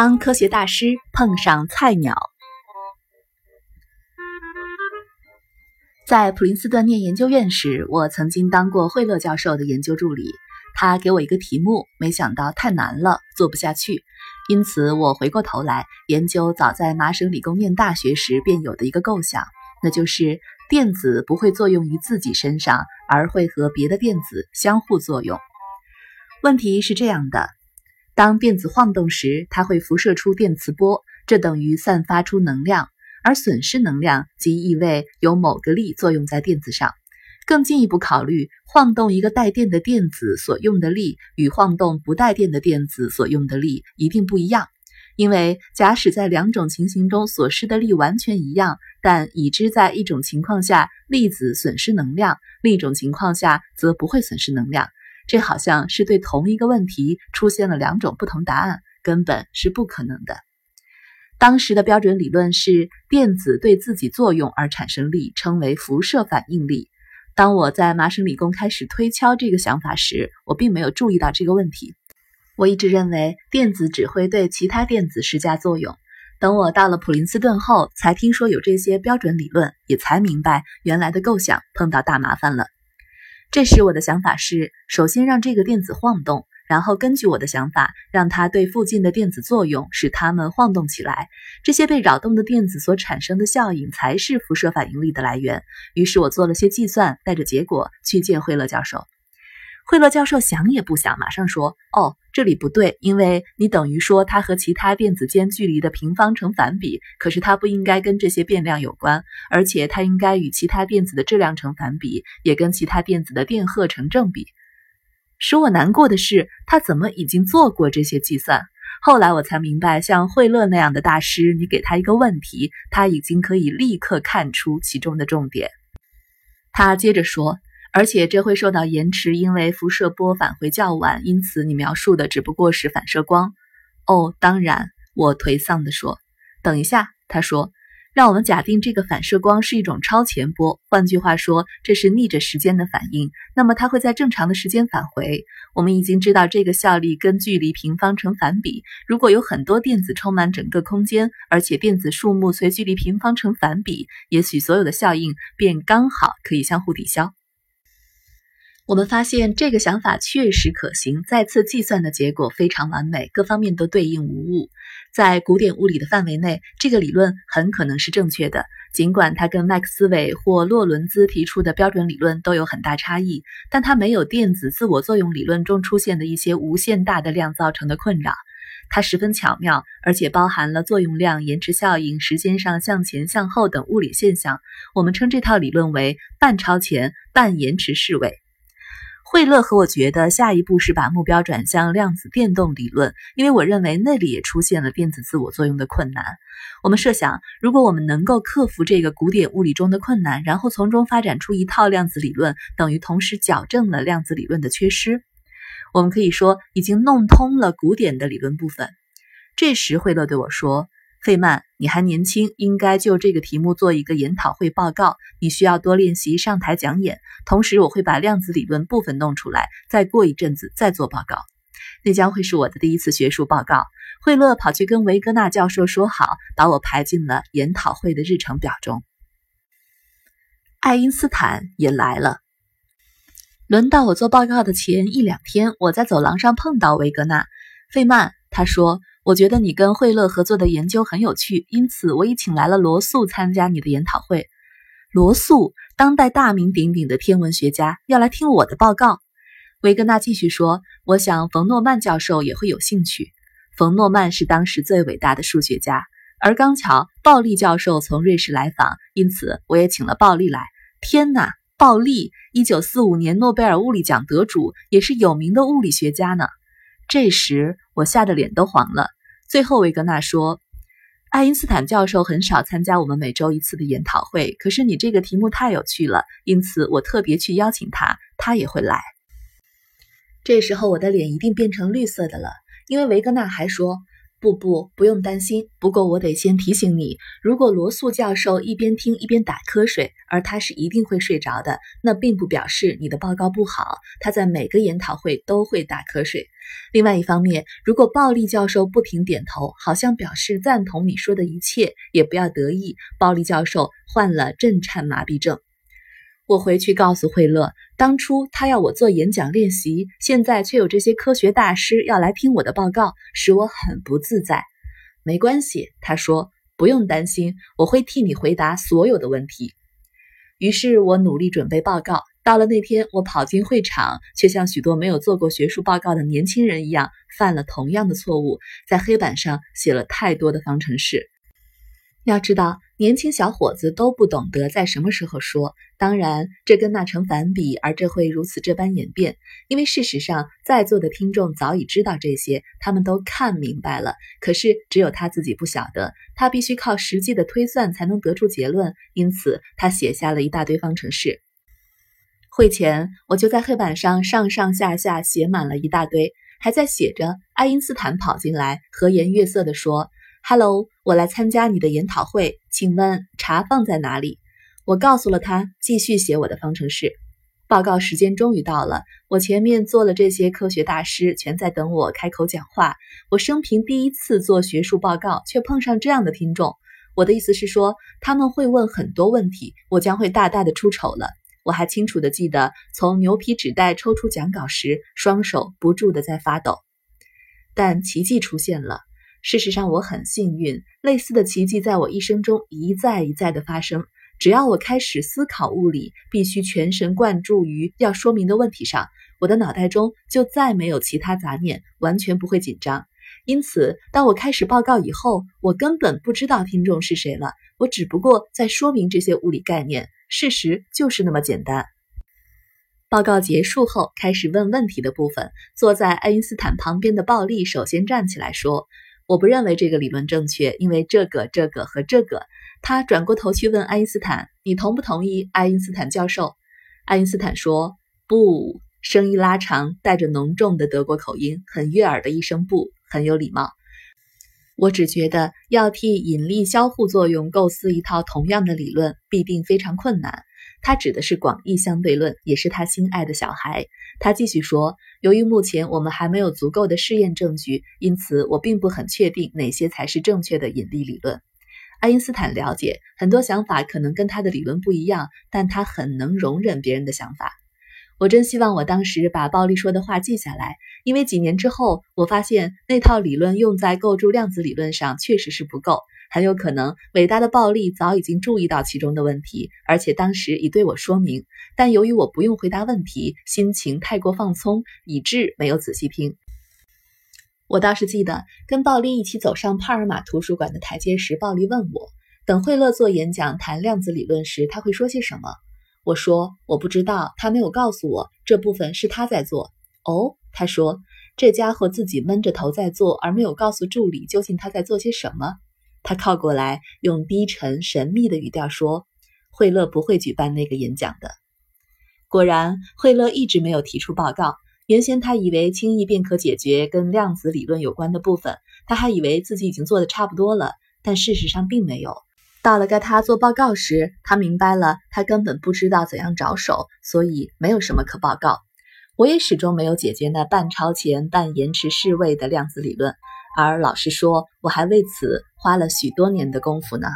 当科学大师碰上菜鸟，在普林斯顿念研究院时，我曾经当过惠勒教授的研究助理。他给我一个题目，没想到太难了，做不下去。因此，我回过头来研究早在麻省理工念大学时便有的一个构想，那就是电子不会作用于自己身上，而会和别的电子相互作用。问题是这样的：当电子晃动时，它会辐射出电磁波，这等于散发出能量，而损失能量即意味有某个力作用在电子上。更进一步考虑，晃动一个带电的电子所用的力与晃动不带电的电子所用的力一定不一样，因为假使在两种情形中所施的力完全一样，但已知在一种情况下粒子损失能量，另一种情况下则不会损失能量，这好像是对同一个问题出现了两种不同答案，根本是不可能的。当时的标准理论是电子对自己作用而产生力，称为辐射反应力。当我在麻省理工开始推敲这个想法时，我并没有注意到这个问题。我一直认为电子只会对其他电子施加作用。等我到了普林斯顿后，才听说有这些标准理论，也才明白原来的构想碰到大麻烦了。这时我的想法是，首先让这个电子晃动。然后根据我的想法，让它对附近的电子作用，使它们晃动起来。这些被扰动的电子所产生的效应，才是辐射反应力的来源。于是我做了些计算，带着结果去见惠勒教授。惠勒教授想也不想，马上说：“哦，这里不对，因为你等于说它和其他电子间距离的平方成反比，可是它不应该跟这些变量有关，而且它应该与其他电子的质量成反比，也跟其他电子的电荷成正比。”使我难过的是，他怎么已经做过这些计算？后来我才明白，像惠勒那样的大师，你给他一个问题，他已经可以立刻看出其中的重点。他接着说，而且这会受到延迟，因为辐射波返回较晚，因此你描述的只不过是反射光。哦，当然，我颓丧地说。等一下，他说。让我们假定这个反射光是一种超前波，换句话说，这是逆着时间的反应。那么它会在正常的时间返回。我们已经知道这个效力跟距离平方成反比。如果有很多电子充满整个空间，而且电子数目随距离平方成反比，也许所有的效应便刚好可以相互抵消。我们发现这个想法确实可行，再次计算的结果非常完美，各方面都对应无误。在古典物理的范围内，这个理论很可能是正确的，尽管它跟麦克斯韦或洛伦兹提出的标准理论都有很大差异，但它没有电子自我作用理论中出现的一些无限大的量造成的困扰。它十分巧妙，而且包含了作用量、延迟效应、时间上向前向后等物理现象。我们称这套理论为半超前半延迟式位。惠勒和我觉得，下一步是把目标转向量子电动理论，因为我认为那里也出现了电子自我作用的困难。我们设想，如果我们能够克服这个古典物理中的困难，然后从中发展出一套量子理论，等于同时矫正了量子理论的缺失。我们可以说，已经弄通了古典的理论部分。这时，惠勒对我说。费曼，你还年轻，应该就这个题目做一个研讨会报告。你需要多练习上台讲演。同时，我会把量子理论部分弄出来，再过一阵子再做报告。那将会是我的第一次学术报告。惠勒跑去跟维格纳教授说好，把我排进了研讨会的日程表中。爱因斯坦也来了。轮到我做报告的前一两天，我在走廊上碰到维格纳。费曼，他说。我觉得你跟惠勒合作的研究很有趣，因此我已请来了罗素参加你的研讨会。罗素，当代大名鼎鼎的天文学家，要来听我的报告。维格纳继续说：“我想冯诺曼教授也会有兴趣。冯诺曼是当时最伟大的数学家，而刚巧鲍利教授从瑞士来访，因此我也请了鲍利来。天哪，鲍利，一九四五年诺贝尔物理奖得主，也是有名的物理学家呢。这时我吓得脸都黄了。”最后，维格纳说：“爱因斯坦教授很少参加我们每周一次的研讨会，可是你这个题目太有趣了，因此我特别去邀请他，他也会来。”这时候，我的脸一定变成绿色的了，因为维格纳还说：“不不，不用担心。不过我得先提醒你，如果罗素教授一边听一边打瞌睡，而他是一定会睡着的，那并不表示你的报告不好。他在每个研讨会都会打瞌睡。另外一方面，如果暴力教授不停点头，好像表示赞同你说的一切，也不要得意。暴力教授患了震颤麻痹症。我回去告诉惠勒，当初他要我做演讲练习，现在却有这些科学大师要来听我的报告，使我很不自在。没关系，他说，不用担心，我会替你回答所有的问题。于是我努力准备报告。到了那天，我跑进会场，却像许多没有做过学术报告的年轻人一样，犯了同样的错误，在黑板上写了太多的方程式。要知道，年轻小伙子都不懂得在什么时候说。当然，这跟那成反比，而这会如此这般演变，因为事实上，在座的听众早已知道这些，他们都看明白了。可是，只有他自己不晓得，他必须靠实际的推算才能得出结论。因此，他写下了一大堆方程式。会前，我就在黑板上上上下下写满了一大堆，还在写着。爱因斯坦跑进来，和颜悦色地说。Hello，我来参加你的研讨会，请问茶放在哪里？我告诉了他，继续写我的方程式。报告时间终于到了，我前面坐了这些科学大师，全在等我开口讲话。我生平第一次做学术报告，却碰上这样的听众。我的意思是说，他们会问很多问题，我将会大大的出丑了。我还清楚的记得，从牛皮纸袋抽出讲稿时，双手不住的在发抖。但奇迹出现了。事实上，我很幸运。类似的奇迹在我一生中一再一再的发生。只要我开始思考物理，必须全神贯注于要说明的问题上，我的脑袋中就再没有其他杂念，完全不会紧张。因此，当我开始报告以后，我根本不知道听众是谁了。我只不过在说明这些物理概念。事实就是那么简单。报告结束后，开始问问题的部分，坐在爱因斯坦旁边的鲍利首先站起来说。我不认为这个理论正确，因为这个、这个和这个。他转过头去问爱因斯坦：“你同不同意？”爱因斯坦教授，爱因斯坦说：“不。”声音拉长，带着浓重的德国口音，很悦耳的一声“不”，很有礼貌。我只觉得要替引力相互作用构思一套同样的理论，必定非常困难。他指的是广义相对论，也是他心爱的小孩。他继续说：“由于目前我们还没有足够的试验证据，因此我并不很确定哪些才是正确的引力理论。”爱因斯坦了解很多想法可能跟他的理论不一样，但他很能容忍别人的想法。我真希望我当时把鲍利说的话记下来，因为几年之后，我发现那套理论用在构筑量子理论上确实是不够。很有可能，伟大的暴力早已经注意到其中的问题，而且当时已对我说明。但由于我不用回答问题，心情太过放松，以致没有仔细听。我倒是记得跟暴力一起走上帕尔马图书馆的台阶时，暴力问我：等惠勒做演讲谈量子理论时，他会说些什么？我说：我不知道，他没有告诉我，这部分是他在做。哦，他说，这家伙自己闷着头在做，而没有告诉助理究竟他在做些什么。他靠过来，用低沉神秘的语调说：“惠勒不会举办那个演讲的。”果然，惠勒一直没有提出报告。原先他以为轻易便可解决跟量子理论有关的部分，他还以为自己已经做的差不多了，但事实上并没有。到了该他做报告时，他明白了，他根本不知道怎样着手，所以没有什么可报告。我也始终没有解决那半超前半延迟式位的量子理论。而老实说，我还为此花了许多年的功夫呢？